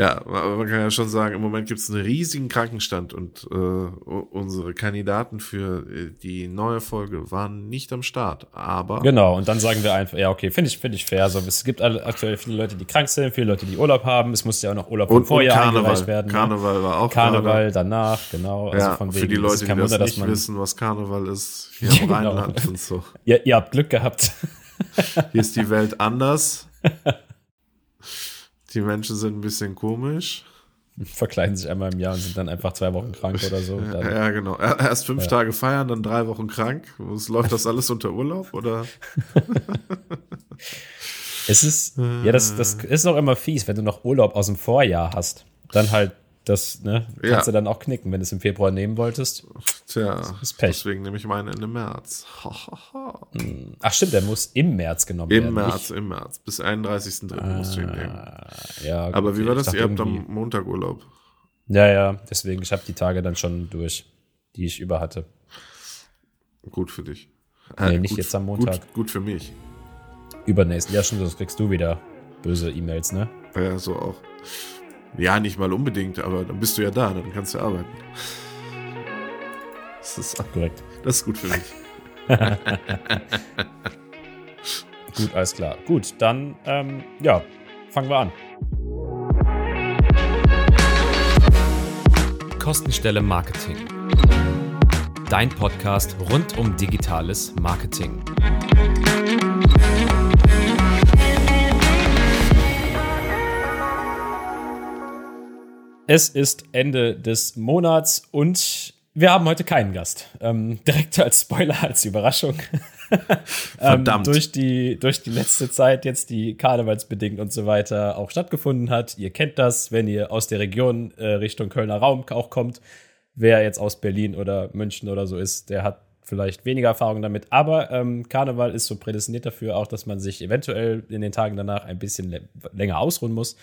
Ja, man kann ja schon sagen, im Moment gibt es einen riesigen Krankenstand und äh, unsere Kandidaten für äh, die neue Folge waren nicht am Start. Aber genau, und dann sagen wir einfach, ja, okay, finde ich, finde ich fair. Also, es gibt aktuell viele Leute, die krank sind, viele Leute, die Urlaub haben. Es muss ja auch noch Urlaub vom Vorjahr eingereicht werden. Ne? Karneval war auch Karneval gerade. danach, genau. Also ja, von wegen, für die Leute, die das nicht wissen, was Karneval ist, hier im genau. Rheinland und so. Ihr, ihr habt Glück gehabt. Hier ist die Welt anders. Die Menschen sind ein bisschen komisch. Verkleiden sich einmal im Jahr und sind dann einfach zwei Wochen krank oder so. Dann, ja, genau. Erst fünf ja. Tage feiern, dann drei Wochen krank. Läuft das alles unter Urlaub oder? es ist, ja, das, das ist auch immer fies, wenn du noch Urlaub aus dem Vorjahr hast. Dann halt das ne, kannst ja. du dann auch knicken, wenn du es im Februar nehmen wolltest. Tja, ist Pech. deswegen nehme ich meinen Ende März. Hm. Ach stimmt, der muss im März genommen Im werden. Im März, im März. Bis 31.3. Ah, musst du ihn nehmen. Ja, gut, Aber wie war das? Ihr habt am Montag Urlaub. Ja, ja, deswegen, ich habe die Tage dann schon durch, die ich über hatte. Gut für dich. Nee, äh, nicht gut, jetzt am Montag. Gut, gut für mich. Übernächsten. Ja, schon, das kriegst du wieder böse E-Mails, ne? Ja, so auch. Ja, nicht mal unbedingt, aber dann bist du ja da, dann kannst du arbeiten. Das ist korrekt. Das ist gut für mich. gut, alles klar. Gut, dann, ähm, ja, fangen wir an. Kostenstelle Marketing. Dein Podcast rund um digitales Marketing. Es ist Ende des Monats und wir haben heute keinen Gast. Ähm, direkt als Spoiler, als Überraschung. Ähm, Verdammt. ähm, durch, die, durch die letzte Zeit, jetzt die karnevalsbedingt und so weiter auch stattgefunden hat. Ihr kennt das, wenn ihr aus der Region äh, Richtung Kölner Raum auch kommt. Wer jetzt aus Berlin oder München oder so ist, der hat vielleicht weniger Erfahrung damit. Aber ähm, Karneval ist so prädestiniert dafür auch, dass man sich eventuell in den Tagen danach ein bisschen länger ausruhen muss.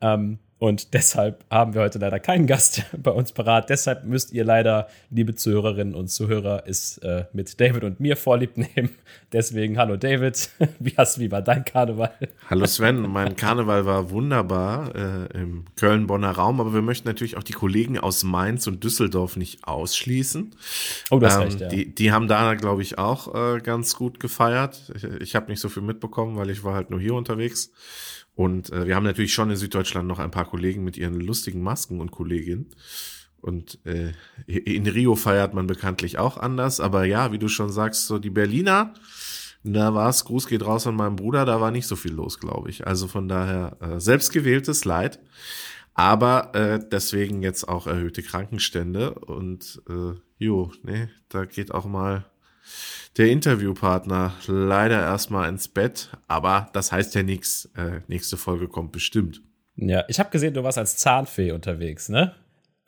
Ähm, und deshalb haben wir heute leider keinen Gast bei uns parat. Deshalb müsst ihr leider, liebe Zuhörerinnen und Zuhörer, es äh, mit David und mir vorlieb nehmen. Deswegen, hallo David, wie, hast, wie war dein Karneval? Hallo Sven, mein Karneval war wunderbar äh, im Köln-Bonner Raum, aber wir möchten natürlich auch die Kollegen aus Mainz und Düsseldorf nicht ausschließen. Oh, das ähm, recht, ja. Die, die haben da, glaube ich, auch äh, ganz gut gefeiert. Ich, ich habe nicht so viel mitbekommen, weil ich war halt nur hier unterwegs. Und äh, wir haben natürlich schon in Süddeutschland noch ein paar Kollegen mit ihren lustigen Masken und Kolleginnen. Und äh, in Rio feiert man bekanntlich auch anders. Aber ja, wie du schon sagst, so die Berliner, da war es, Gruß geht raus an meinen Bruder, da war nicht so viel los, glaube ich. Also von daher äh, selbstgewähltes Leid. Aber äh, deswegen jetzt auch erhöhte Krankenstände. Und äh, jo, ne, da geht auch mal der Interviewpartner leider erstmal ins Bett, aber das heißt ja nichts. Äh, nächste Folge kommt bestimmt. Ja, ich habe gesehen, du warst als Zahnfee unterwegs, ne?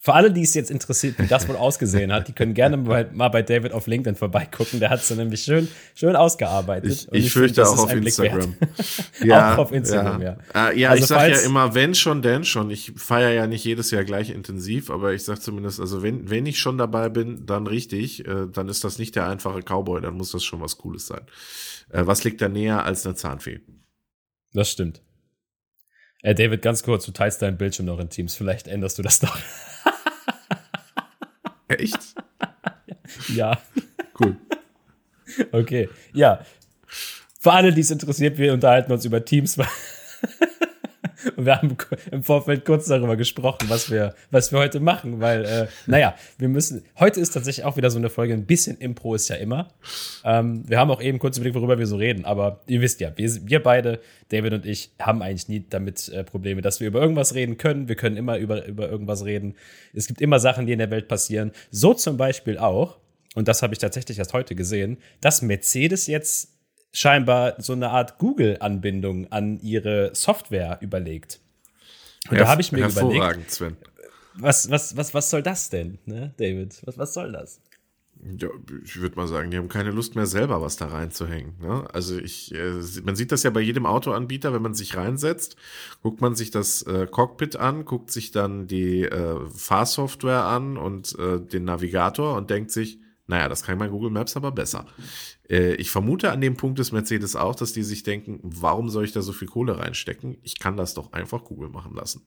Für alle, die es jetzt interessiert, wie das wohl ausgesehen hat, die können gerne mal, mal bei David auf LinkedIn vorbeigucken. Der hat es nämlich schön, schön ausgearbeitet. Ich, ich, ich fürchte find, auch auf Instagram. ja, auch auf Instagram, ja. Ja, ja also ich sage ja immer, wenn schon, denn schon. Ich feiere ja nicht jedes Jahr gleich intensiv, aber ich sage zumindest, also wenn, wenn ich schon dabei bin, dann richtig, äh, dann ist das nicht der einfache Cowboy, dann muss das schon was Cooles sein. Äh, was liegt da näher als eine Zahnfee? Das stimmt. Äh, David, ganz kurz, du teilst deinen Bildschirm noch in Teams. Vielleicht änderst du das noch. Echt? ja. Cool. Okay. Ja. Für alle, die es interessiert, wir unterhalten uns über Teams. Und wir haben im Vorfeld kurz darüber gesprochen, was wir, was wir heute machen, weil, äh, naja, wir müssen, heute ist tatsächlich auch wieder so eine Folge, ein bisschen Impro ist ja immer. Ähm, wir haben auch eben kurz überlegt, worüber wir so reden, aber ihr wisst ja, wir, wir beide, David und ich, haben eigentlich nie damit äh, Probleme, dass wir über irgendwas reden können. Wir können immer über, über irgendwas reden. Es gibt immer Sachen, die in der Welt passieren. So zum Beispiel auch, und das habe ich tatsächlich erst heute gesehen, dass Mercedes jetzt scheinbar so eine Art Google-Anbindung an ihre Software überlegt. Und Herv da habe ich mir überlegt, Sven. Was, was, was, was soll das denn, ne, David? Was, was soll das? Ja, ich würde mal sagen, die haben keine Lust mehr selber was da reinzuhängen. Ne? Also ich, äh, man sieht das ja bei jedem Autoanbieter, wenn man sich reinsetzt, guckt man sich das äh, Cockpit an, guckt sich dann die äh, Fahrsoftware an und äh, den Navigator und denkt sich, naja, das kann mein Google Maps aber besser. Äh, ich vermute an dem Punkt des Mercedes auch, dass die sich denken, warum soll ich da so viel Kohle reinstecken? Ich kann das doch einfach Google machen lassen.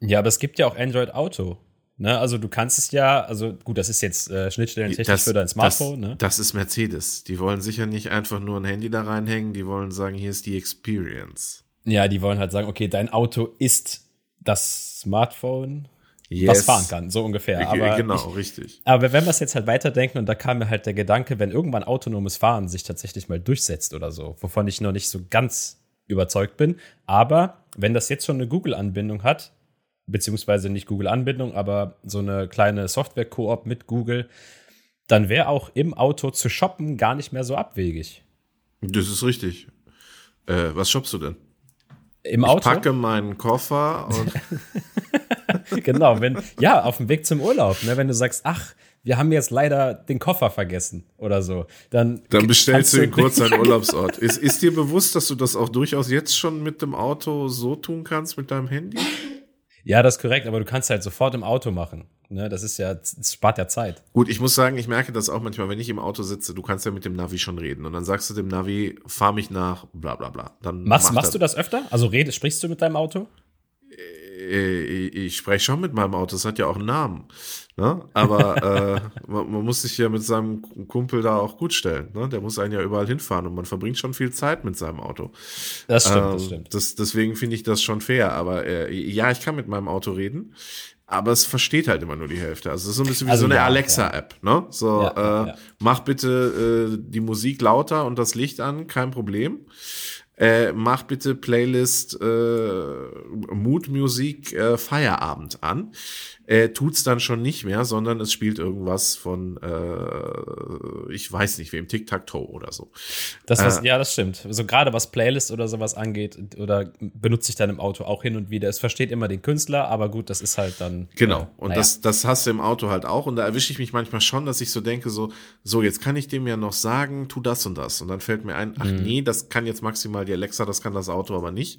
Ja, aber es gibt ja auch Android Auto. Ne, also du kannst es ja, also gut, das ist jetzt äh, schnittstellentechnisch Das, für dein Smartphone. das, ne? das ist Mercedes. Die wollen sicher nicht einfach nur ein Handy da reinhängen, die wollen sagen, hier ist die Experience. Ja, die wollen halt sagen, okay, dein Auto ist das Smartphone, Yes. was fahren kann, so ungefähr. Aber genau, ich, richtig. Aber wenn wir es jetzt halt weiterdenken, und da kam mir halt der Gedanke, wenn irgendwann autonomes Fahren sich tatsächlich mal durchsetzt oder so, wovon ich noch nicht so ganz überzeugt bin, aber wenn das jetzt schon eine Google-Anbindung hat, beziehungsweise nicht Google-Anbindung, aber so eine kleine Software-Koop mit Google, dann wäre auch im Auto zu shoppen gar nicht mehr so abwegig. Das ist richtig. Äh, was shoppst du denn? Im Ich Auto? packe meinen Koffer und genau, wenn, ja, auf dem Weg zum Urlaub, ne, wenn du sagst, ach, wir haben jetzt leider den Koffer vergessen oder so, dann. dann bestellst du ihn kurz einen Urlaubsort. Ist, ist dir bewusst, dass du das auch durchaus jetzt schon mit dem Auto so tun kannst, mit deinem Handy? Ja, das ist korrekt, aber du kannst halt sofort im Auto machen. Ne, das ist ja, das spart ja Zeit. Gut, ich muss sagen, ich merke das auch manchmal, wenn ich im Auto sitze, du kannst ja mit dem Navi schon reden und dann sagst du dem Navi, fahr mich nach, bla bla bla. Dann Machst, machst er- du das öfter? Also redest, sprichst du mit deinem Auto? Äh, ich spreche schon mit meinem Auto, das hat ja auch einen Namen. Ne? Aber äh, man, man muss sich ja mit seinem Kumpel da auch gut stellen. Ne? Der muss einen ja überall hinfahren und man verbringt schon viel Zeit mit seinem Auto. Das stimmt, das Ähm, stimmt. Das, deswegen finde ich das schon fair. Aber äh, ja, ich kann mit meinem Auto reden. Aber es versteht halt immer nur die Hälfte. Also es ist so ein bisschen wie Also so eine ja, Alexa-App, ne? So, Ja, ja, äh, ja. mach bitte äh, die Musik lauter und das Licht an, kein Problem. Äh, mach bitte Playlist äh, Mood-Musik äh, Feierabend an. Äh, tut's dann schon nicht mehr, sondern es spielt irgendwas von, äh, ich weiß nicht wem, Tic-Tac-Toe oder so. Das, was, äh, ja, das stimmt. Also gerade was Playlist oder sowas angeht, oder benutze ich dann im Auto auch hin und wieder. Es versteht immer den Künstler, aber gut, das ist halt dann. Genau. äh, Und naja. das, das hast du im Auto halt auch. Und da erwische ich mich manchmal schon, dass ich so denke, so, so, jetzt kann ich dem ja noch sagen, tu das und das. Und dann fällt mir ein, ach Mhm. nee, das kann jetzt maximal die Alexa, das kann das Auto aber nicht.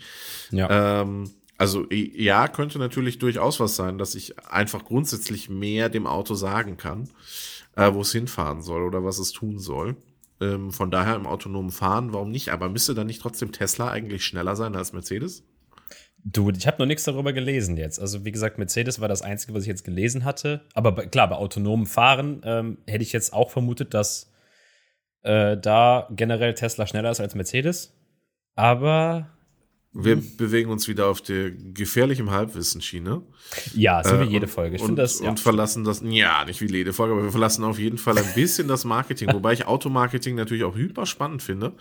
Ja. Ähm, also ja, könnte natürlich durchaus was sein, dass ich einfach grundsätzlich mehr dem Auto sagen kann, äh, wo es hinfahren soll oder was es tun soll. Ähm, von daher im autonomen Fahren, warum nicht? Aber müsste dann nicht trotzdem Tesla eigentlich schneller sein als Mercedes? Du, ich habe noch nichts darüber gelesen jetzt. Also wie gesagt, Mercedes war das Einzige, was ich jetzt gelesen hatte. Aber bei, klar, bei autonomem Fahren ähm, hätte ich jetzt auch vermutet, dass äh, da generell Tesla schneller ist als Mercedes. Aber Wir Mhm. bewegen uns wieder auf der gefährlichen Halbwissensschiene. ja, so Äh, wie jede und- Folge. Ich und, das. Ja, und verlassen das, ja, nicht wie jede Folge, aber wir verlassen auf jeden Fall ein bisschen das Marketing, wobei ich Automarketing natürlich auch hyper spannend finde.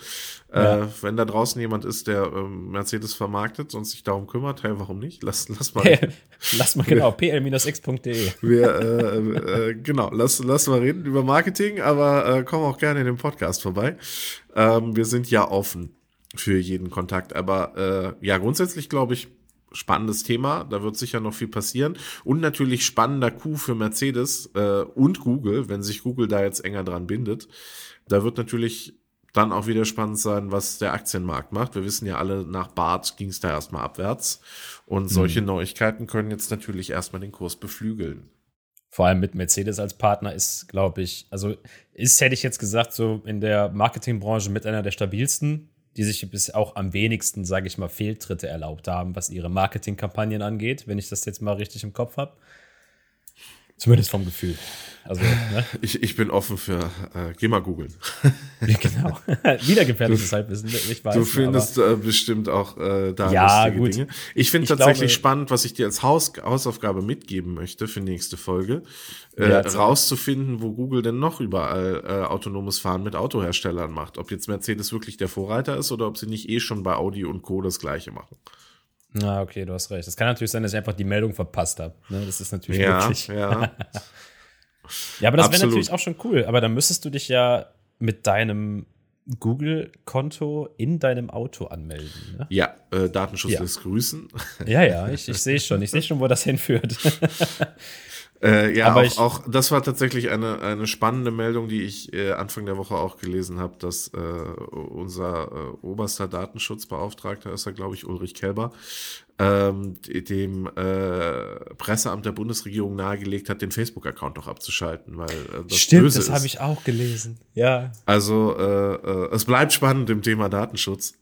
Ja. Äh, wenn da draußen jemand ist, der ähm, Mercedes vermarktet und sich darum kümmert, hey, warum nicht? Lass, lass mal. Lass mal genau, pl-x.de. Wir, äh, äh, genau, lass, lass mal reden über Marketing, aber äh, komm auch gerne in den Podcast vorbei. Ähm, wir sind ja offen für jeden Kontakt, aber äh, ja, grundsätzlich glaube ich, spannendes Thema, da wird sicher noch viel passieren und natürlich spannender Coup für Mercedes äh, und Google, wenn sich Google da jetzt enger dran bindet. Da wird natürlich dann auch wieder spannend sein, was der Aktienmarkt macht. Wir wissen ja alle, nach Bart ging es da erstmal abwärts. Und solche Neuigkeiten können jetzt natürlich erstmal den Kurs beflügeln. Vor allem mit Mercedes als Partner ist, glaube ich, also ist, hätte ich jetzt gesagt, so in der Marketingbranche mit einer der stabilsten, die sich bis auch am wenigsten, sage ich mal, Fehltritte erlaubt haben, was ihre Marketingkampagnen angeht, wenn ich das jetzt mal richtig im Kopf habe. Zumindest vom Gefühl. Also, ne? Ich, ich bin offen für, äh, geh mal googeln. genau. Wieder gefährliches Halbwissen, ich weiß. Du findest äh, bestimmt auch äh, da Ja, lustige gut. Dinge. Ich finde Ich tatsächlich glaube- spannend, was ich dir als Haus Hausaufgabe mitgeben möchte für nächste Folge, äh, Ja, rauszufinden, wo Google denn noch überall äh, autonomes Fahren mit Autoherstellern macht. Ob jetzt Mercedes wirklich der Vorreiter ist oder ob sie nicht eh schon bei Audi und Co. das gleiche machen. Aber, ah, okay, du hast recht. Es kann natürlich sein, dass ich einfach die Meldung verpasst habe. Ne? Das ist natürlich Ja, möglich. ja. Ja, aber das wäre natürlich auch schon cool. Aber dann müsstest du dich ja mit deinem Google-Konto in deinem Auto anmelden. Ne? Ja, äh, Datenschutz Ja. lässt grüßen. Ja, ja, ich, ich sehe schon. Ich sehe schon, wo das hinführt. Äh, ja, Aber auch, ich- auch das war tatsächlich eine, eine spannende Meldung, die ich äh, Anfang der Woche auch gelesen habe, dass äh, unser äh, oberster Datenschutzbeauftragter ist er, glaube ich, Ulrich Kelber, ähm, dem äh, Presseamt der Bundesregierung nahegelegt hat, den Facebook-Account doch abzuschalten, weil äh, das Stimmt, Böse das habe ich auch gelesen. Ja. Also äh, äh, es bleibt spannend im Thema Datenschutz.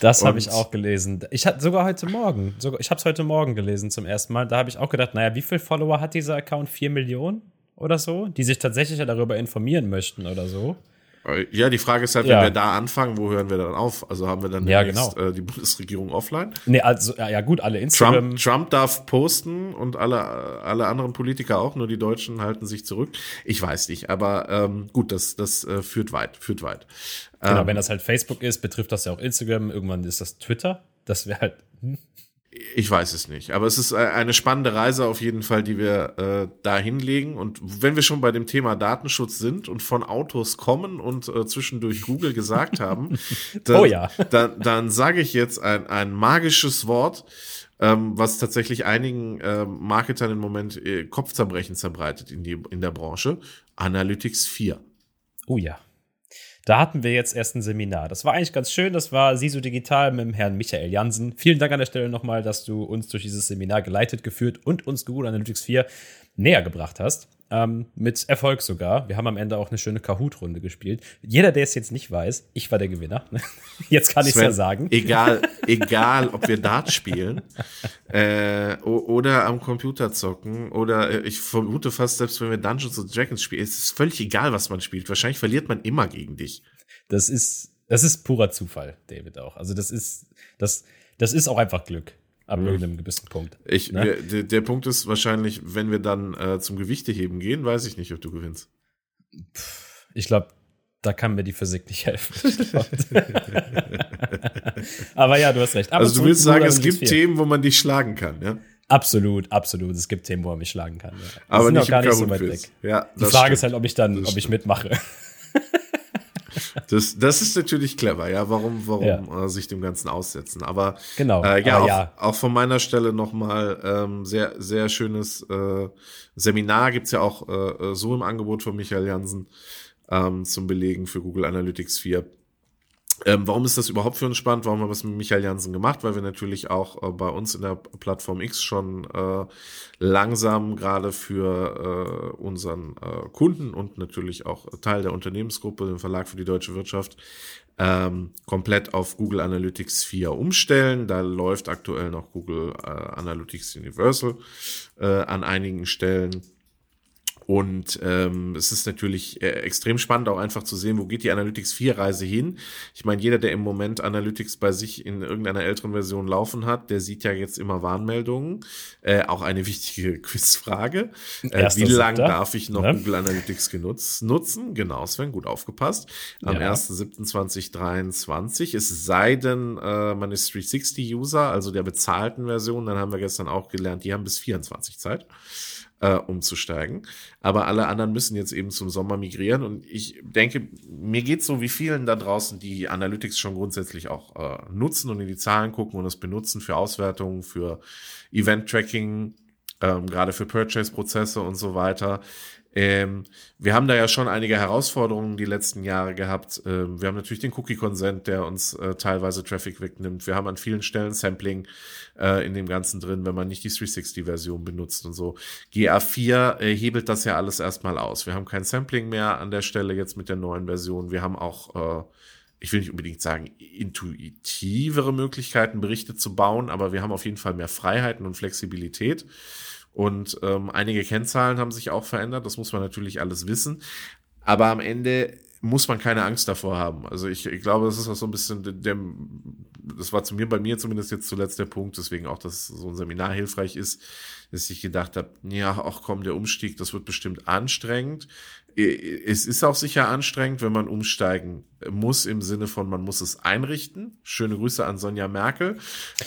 Das habe ich auch gelesen. Ich hatte sogar heute Morgen, sogar, ich habe es heute Morgen gelesen zum ersten Mal. Da habe ich auch gedacht, naja, wie viele Follower hat dieser Account? Vier Millionen oder so, die sich tatsächlich darüber informieren möchten oder so. Ja, die Frage ist halt, ja. wenn wir da anfangen, wo hören wir dann auf? Also haben wir dann ja, genau. äh, die Bundesregierung offline? Nee, also ja, gut, alle Instagram. Trump, Trump darf posten und alle, alle anderen Politiker auch, nur die Deutschen halten sich zurück. Ich weiß nicht, aber ähm, gut, das, das äh, führt weit, führt weit. Genau, ähm, wenn das halt Facebook ist, betrifft das ja auch Instagram, irgendwann ist das Twitter. Das wäre halt. Ich weiß es nicht, aber es ist äh, eine spannende Reise auf jeden Fall, die wir äh, da hinlegen. Und wenn wir schon bei dem Thema Datenschutz sind und von Autos kommen und äh, zwischendurch Google gesagt haben, dann, oh ja. dann, dann sage ich jetzt ein, ein magisches Wort, ähm, was tatsächlich einigen äh, Marketern im Moment äh, Kopfzerbrechen zerbreitet in, die, in der Branche. Analytics 4. Oh ja. Da hatten wir jetzt erst ein Seminar. Das war eigentlich ganz schön. Das war SISO Digital mit dem Herrn Michael Jansen. Vielen Dank an der Stelle nochmal, dass du uns durch dieses Seminar geleitet, geführt und uns Google Analytics 4 näher gebracht hast. Ähm, mit Erfolg sogar. Wir haben am Ende auch eine schöne Kahoot-Runde gespielt. Jeder, der es jetzt nicht weiß, ich war der Gewinner. jetzt kann ich es ja sagen. Egal, egal, ob wir Dart spielen äh, oder am Computer zocken oder äh, ich vermute fast, selbst wenn wir Dungeons and Dragons spielen, es ist völlig egal, was man spielt. Wahrscheinlich verliert man immer gegen dich. Das ist, das ist purer Zufall, David auch. Also das ist, das, das ist auch einfach Glück ab mhm. irgendeinem gewissen Punkt. Ich, ne? der, der, Punkt ist wahrscheinlich, wenn wir dann äh, zum Gewichteheben gehen, weiß ich nicht, ob du gewinnst. Ich glaube, da kann mir die Physik nicht helfen. Aber ja, du hast recht. Aber also du willst sagen, es gibt viel. Themen, wo man dich schlagen kann, ja? Absolut, absolut. Es gibt Themen, wo man mich schlagen kann. Ja. Aber nicht, gar nicht so weit weg. Ja, die Frage stimmt. ist halt, ob ich dann, das ob ich mitmache. Das, das ist natürlich clever, ja. Warum, warum ja. Äh, sich dem Ganzen aussetzen? Aber genau, äh, ja, auch, ja, auch, von meiner Stelle nochmal ähm, sehr, sehr schönes äh, Seminar gibt's ja auch äh, äh, so im Angebot von Michael Jansen ähm, zum Belegen für Google Analytics 4. Ähm, warum ist das überhaupt für uns spannend? Warum haben wir es mit Michael Jansen gemacht? Weil wir natürlich auch äh, bei uns in der Plattform X schon äh, langsam gerade für äh, unseren äh, Kunden und natürlich auch Teil der Unternehmensgruppe, den Verlag für die deutsche Wirtschaft, ähm, komplett auf Google Analytics 4 umstellen. Da läuft aktuell noch Google äh, Analytics Universal äh, an einigen Stellen. Und ähm, es ist natürlich äh, extrem spannend, auch einfach zu sehen, wo geht die Analytics 4 Reise hin. Ich meine, jeder, der im Moment Analytics bei sich in irgendeiner älteren Version laufen hat, der sieht ja jetzt immer Warnmeldungen. Äh, auch eine wichtige Quizfrage. Äh, wie lange darf ich noch ja. Google Analytics genutzt, nutzen? Genau, Sven, gut aufgepasst. Am ja. 1.7.2023. Es sei denn, äh, man ist 360-User, also der bezahlten Version, dann haben wir gestern auch gelernt, die haben bis 24 Zeit äh, umzusteigen. Aber alle anderen müssen jetzt eben zum Sommer migrieren. Und ich denke, mir geht so wie vielen da draußen, die Analytics schon grundsätzlich auch äh, nutzen und in die Zahlen gucken und es benutzen für Auswertungen, für Event-Tracking, ähm, gerade für Purchase-Prozesse und so weiter. Ähm, wir haben da ja schon einige Herausforderungen die letzten Jahre gehabt. Ähm, wir haben natürlich den Cookie-Consent, der uns äh, teilweise Traffic wegnimmt. Wir haben an vielen Stellen Sampling äh, in dem Ganzen drin, wenn man nicht die 360-Version benutzt und so. GA4 äh, hebelt das ja alles erstmal aus. Wir haben kein Sampling mehr an der Stelle jetzt mit der neuen Version. Wir haben auch äh, ich will nicht unbedingt sagen, intuitivere Möglichkeiten, Berichte zu bauen, aber wir haben auf jeden Fall mehr Freiheiten und Flexibilität. Und ähm, einige Kennzahlen haben sich auch verändert, das muss man natürlich alles wissen. Aber am Ende muss man keine Angst davor haben. Also ich, ich glaube, das ist auch so ein bisschen der, das war zu mir, bei mir zumindest jetzt zuletzt der Punkt, deswegen auch, dass so ein Seminar hilfreich ist, dass ich gedacht habe, ja, ach komm, der Umstieg, das wird bestimmt anstrengend. Es ist auch sicher anstrengend, wenn man umsteigen muss, im Sinne von, man muss es einrichten. Schöne Grüße an Sonja Merkel,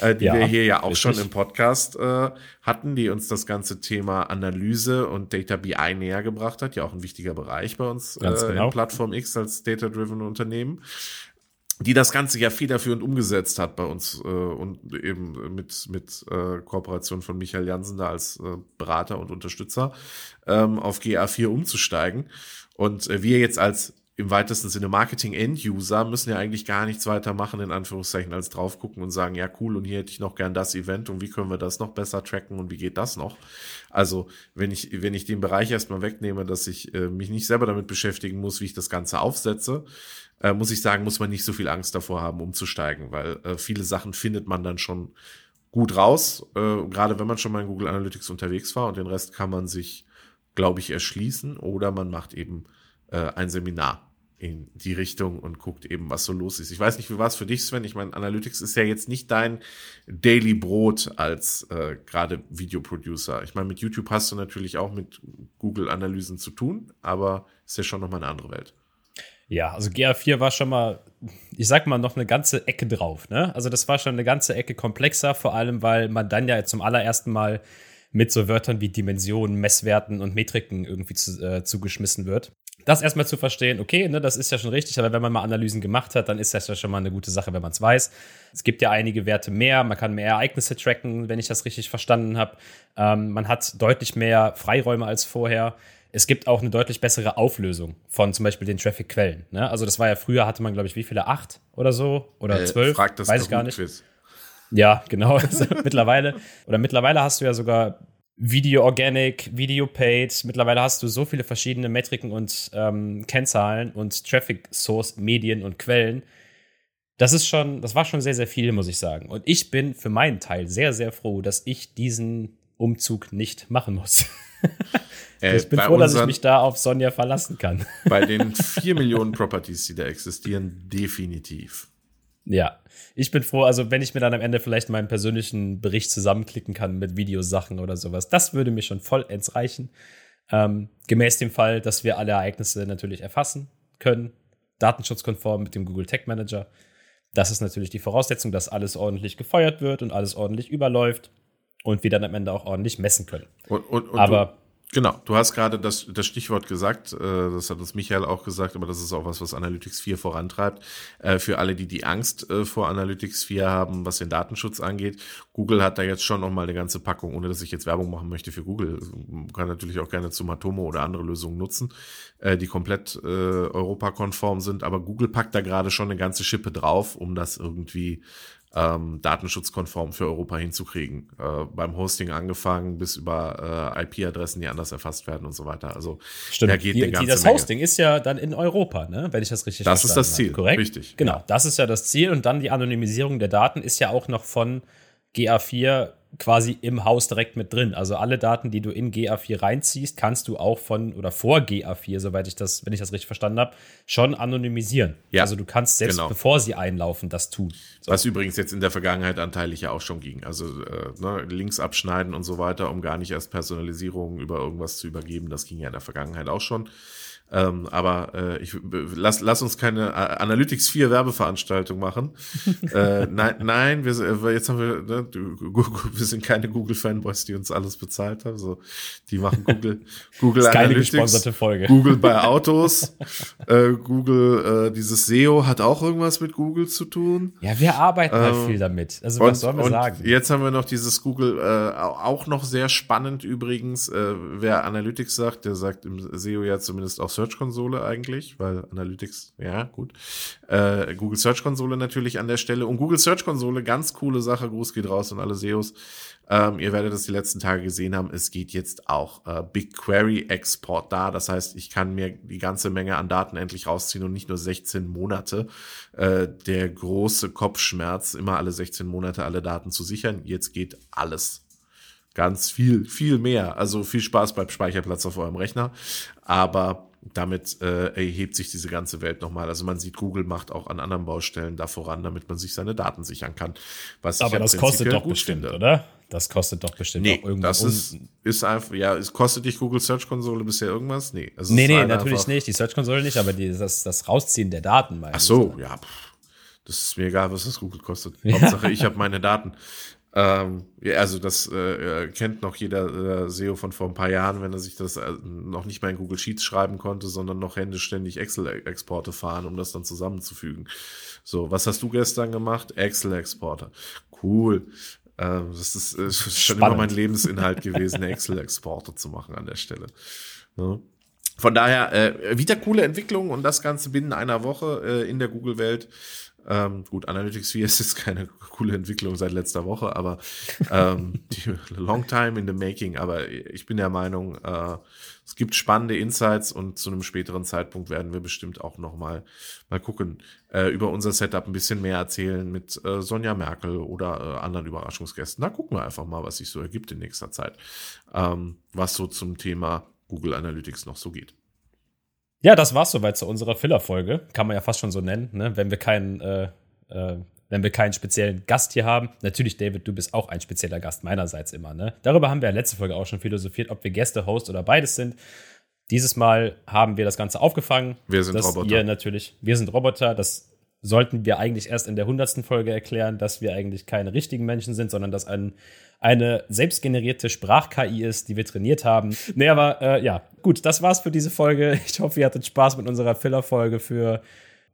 äh, die ja, wir hier ja auch richtig. schon im Podcast äh, hatten, die uns das ganze Thema Analyse und Data BI näher gebracht hat. Ja, auch ein wichtiger Bereich bei uns äh, genau. in Plattform X als Data-Driven Unternehmen die das Ganze ja federführend umgesetzt hat bei uns äh, und eben mit, mit äh, Kooperation von Michael Jansen da als äh, Berater und Unterstützer ähm, auf GA4 umzusteigen. Und äh, wir jetzt als im weitesten Sinne Marketing-End-User müssen ja eigentlich gar nichts weiter machen, in Anführungszeichen, als drauf gucken und sagen, ja cool, und hier hätte ich noch gern das Event und wie können wir das noch besser tracken und wie geht das noch? Also, wenn ich, wenn ich den Bereich erstmal wegnehme, dass ich äh, mich nicht selber damit beschäftigen muss, wie ich das Ganze aufsetze, äh, muss ich sagen, muss man nicht so viel Angst davor haben, umzusteigen, weil äh, viele Sachen findet man dann schon gut raus, äh, gerade wenn man schon mal in Google Analytics unterwegs war und den Rest kann man sich, glaube ich, erschließen oder man macht eben äh, ein Seminar in die Richtung und guckt eben, was so los ist. Ich weiß nicht, wie war es für dich, Sven? Ich meine, Analytics ist ja jetzt nicht dein Daily Brot als äh, gerade Videoproducer. Ich meine, mit YouTube hast du natürlich auch mit Google-Analysen zu tun, aber ist ja schon nochmal eine andere Welt. Ja, also GA4 war schon mal, ich sag mal, noch eine ganze Ecke drauf. Ne? Also das war schon eine ganze Ecke komplexer, vor allem, weil man dann ja zum allerersten Mal mit so Wörtern wie Dimensionen, Messwerten und Metriken irgendwie zu, äh, zugeschmissen wird das erstmal zu verstehen, okay, ne, das ist ja schon richtig, aber wenn man mal Analysen gemacht hat, dann ist das ja schon mal eine gute Sache, wenn man es weiß. Es gibt ja einige Werte mehr, man kann mehr Ereignisse tracken, wenn ich das richtig verstanden habe. Ähm, man hat deutlich mehr Freiräume als vorher. Es gibt auch eine deutlich bessere Auflösung von zum Beispiel den Traffic-Quellen. Ne? Also das war ja früher, hatte man, glaube ich, wie viele? Acht oder so? Oder äh, zwölf? Weiß ich gar nicht. Quiz. Ja, genau. Also mittlerweile, oder mittlerweile hast du ja sogar Video Organic, Video Paid. Mittlerweile hast du so viele verschiedene Metriken und ähm, Kennzahlen und Traffic Source Medien und Quellen. Das ist schon, das war schon sehr, sehr viel, muss ich sagen. Und ich bin für meinen Teil sehr, sehr froh, dass ich diesen Umzug nicht machen muss. Äh, ich bin froh, dass ich mich da auf Sonja verlassen kann. Bei den vier Millionen Properties, die da existieren, definitiv. Ja, ich bin froh, also wenn ich mir dann am Ende vielleicht meinen persönlichen Bericht zusammenklicken kann mit Videosachen oder sowas, das würde mir schon vollends reichen. Ähm, gemäß dem Fall, dass wir alle Ereignisse natürlich erfassen können, datenschutzkonform mit dem Google Tech Manager. Das ist natürlich die Voraussetzung, dass alles ordentlich gefeuert wird und alles ordentlich überläuft und wir dann am Ende auch ordentlich messen können. Und, und, und Aber Genau, du hast gerade das, das Stichwort gesagt, äh, das hat uns Michael auch gesagt, aber das ist auch was, was Analytics 4 vorantreibt. Äh, für alle, die die Angst äh, vor Analytics 4 haben, was den Datenschutz angeht, Google hat da jetzt schon nochmal eine ganze Packung, ohne dass ich jetzt Werbung machen möchte für Google. Man kann natürlich auch gerne zu Matomo oder andere Lösungen nutzen, äh, die komplett äh, europakonform sind, aber Google packt da gerade schon eine ganze Schippe drauf, um das irgendwie ähm, datenschutzkonform für Europa hinzukriegen. Äh, beim Hosting angefangen bis über äh, IP-Adressen, die anders erfasst werden und so weiter. Also Stimmt. da geht die, eine ganze die, Das Menge. Hosting ist ja dann in Europa, ne? wenn ich das richtig das verstanden habe. Das ist das Ziel, habe. korrekt? Richtig. Genau, das ist ja das Ziel und dann die Anonymisierung der Daten ist ja auch noch von GA4 quasi im Haus direkt mit drin. Also alle Daten, die du in GA4 reinziehst, kannst du auch von oder vor GA4, soweit ich das, wenn ich das richtig verstanden habe, schon anonymisieren. Ja, also du kannst selbst genau. bevor sie einlaufen, das tun. So. Was übrigens jetzt in der Vergangenheit anteilig ja auch schon ging. Also äh, ne, Links abschneiden und so weiter, um gar nicht erst Personalisierung über irgendwas zu übergeben, das ging ja in der Vergangenheit auch schon. Ähm, aber äh, ich lass, lass uns keine äh, Analytics 4 Werbeveranstaltung machen. äh, nein, nein, wir, äh, jetzt haben wir, ne, wir sind keine Google-Fanboys, die uns alles bezahlt haben. So, die machen Google, Google ist keine Analytics, gesponserte Folge. Google bei Autos, äh, Google, äh, dieses SEO hat auch irgendwas mit Google zu tun. Ja, wir arbeiten halt ähm, viel damit. Also was sollen wir sagen? Jetzt haben wir noch dieses Google, äh, auch noch sehr spannend übrigens. Äh, wer Analytics sagt, der sagt im SEO ja zumindest auch Search Konsole eigentlich, weil Analytics, ja, gut. Äh, Google Search Konsole natürlich an der Stelle. Und Google Search Konsole, ganz coole Sache, Gruß geht raus an alle SEOs. Ähm, ihr werdet das die letzten Tage gesehen haben, es geht jetzt auch äh, BigQuery Export da. Das heißt, ich kann mir die ganze Menge an Daten endlich rausziehen und nicht nur 16 Monate. Äh, der große Kopfschmerz, immer alle 16 Monate alle Daten zu sichern. Jetzt geht alles ganz viel, viel mehr. Also viel Spaß beim Speicherplatz auf eurem Rechner. Aber damit äh, erhebt sich diese ganze Welt nochmal. Also man sieht, Google macht auch an anderen Baustellen da voran, damit man sich seine Daten sichern kann. Was Aber das kostet doch bestimmt, finde. oder? Das kostet doch bestimmt nee, auch irgendwas. Das ist, ist einfach, ja, es kostet dich Google Search Konsole bisher irgendwas? Nee. Also nee, nee, natürlich nicht. Die Search Konsole nicht, aber die, das, das Rausziehen der Daten. Ach so, ja. Das ist mir egal, was das Google kostet. Hauptsache, ich habe meine Daten. Ähm, ja, also das äh, kennt noch jeder äh, SEO von vor ein paar Jahren, wenn er sich das äh, noch nicht mal in Google Sheets schreiben konnte, sondern noch händisch ständig Excel-Exporte fahren, um das dann zusammenzufügen. So, was hast du gestern gemacht? Excel-Exporte. Cool. Ähm, das ist, ist schon immer mein Lebensinhalt gewesen, Excel-Exporte zu machen an der Stelle. Ne? von daher äh, wieder coole Entwicklungen und das Ganze binnen einer Woche äh, in der Google-Welt. Ähm, gut, Analytics 4 ist jetzt keine coole Entwicklung seit letzter Woche, aber ähm, die, long time in the making. Aber ich bin der Meinung, äh, es gibt spannende Insights und zu einem späteren Zeitpunkt werden wir bestimmt auch noch mal mal gucken äh, über unser Setup ein bisschen mehr erzählen mit äh, Sonja Merkel oder äh, anderen Überraschungsgästen. Da gucken wir einfach mal, was sich so ergibt in nächster Zeit, ähm, was so zum Thema Google Analytics noch so geht. Ja, das war's soweit zu unserer Filler-Folge. Kann man ja fast schon so nennen, ne? wenn wir keinen, äh, äh, wenn wir keinen speziellen Gast hier haben. Natürlich, David, du bist auch ein spezieller Gast meinerseits immer. Ne? Darüber haben wir ja letzte Folge auch schon philosophiert, ob wir Gäste, Host oder beides sind. Dieses Mal haben wir das Ganze aufgefangen. Wir sind Roboter. Ihr natürlich, wir sind Roboter. Das sollten wir eigentlich erst in der hundertsten Folge erklären, dass wir eigentlich keine richtigen Menschen sind, sondern dass ein eine selbstgenerierte Sprach-KI ist, die wir trainiert haben. Nee, aber äh, ja, gut, das war's für diese Folge. Ich hoffe, ihr hattet Spaß mit unserer Filler-Folge für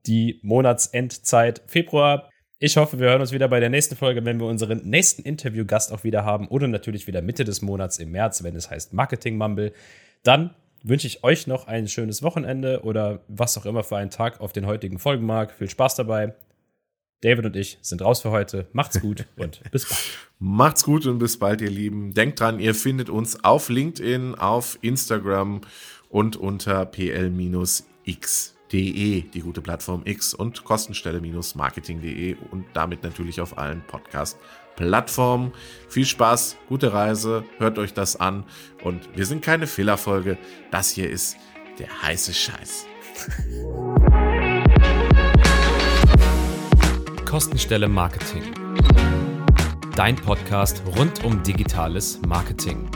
die Monatsendzeit Februar. Ich hoffe, wir hören uns wieder bei der nächsten Folge, wenn wir unseren nächsten Interviewgast auch wieder haben oder natürlich wieder Mitte des Monats im März, wenn es heißt Marketing Mumble. Dann wünsche ich euch noch ein schönes Wochenende oder was auch immer für einen Tag auf den heutigen Folgenmarkt. Viel Spaß dabei. David und ich sind raus für heute. Macht's gut und bis bald. Macht's gut und bis bald, ihr Lieben. Denkt dran, ihr findet uns auf LinkedIn, auf Instagram und unter pl-x.de, die gute Plattform X und Kostenstelle-marketing.de und damit natürlich auf allen Podcast-Plattformen. Viel Spaß, gute Reise, hört euch das an und wir sind keine Fehlerfolge. Das hier ist der heiße Scheiß. Kostenstelle Marketing. Dein Podcast rund um digitales Marketing.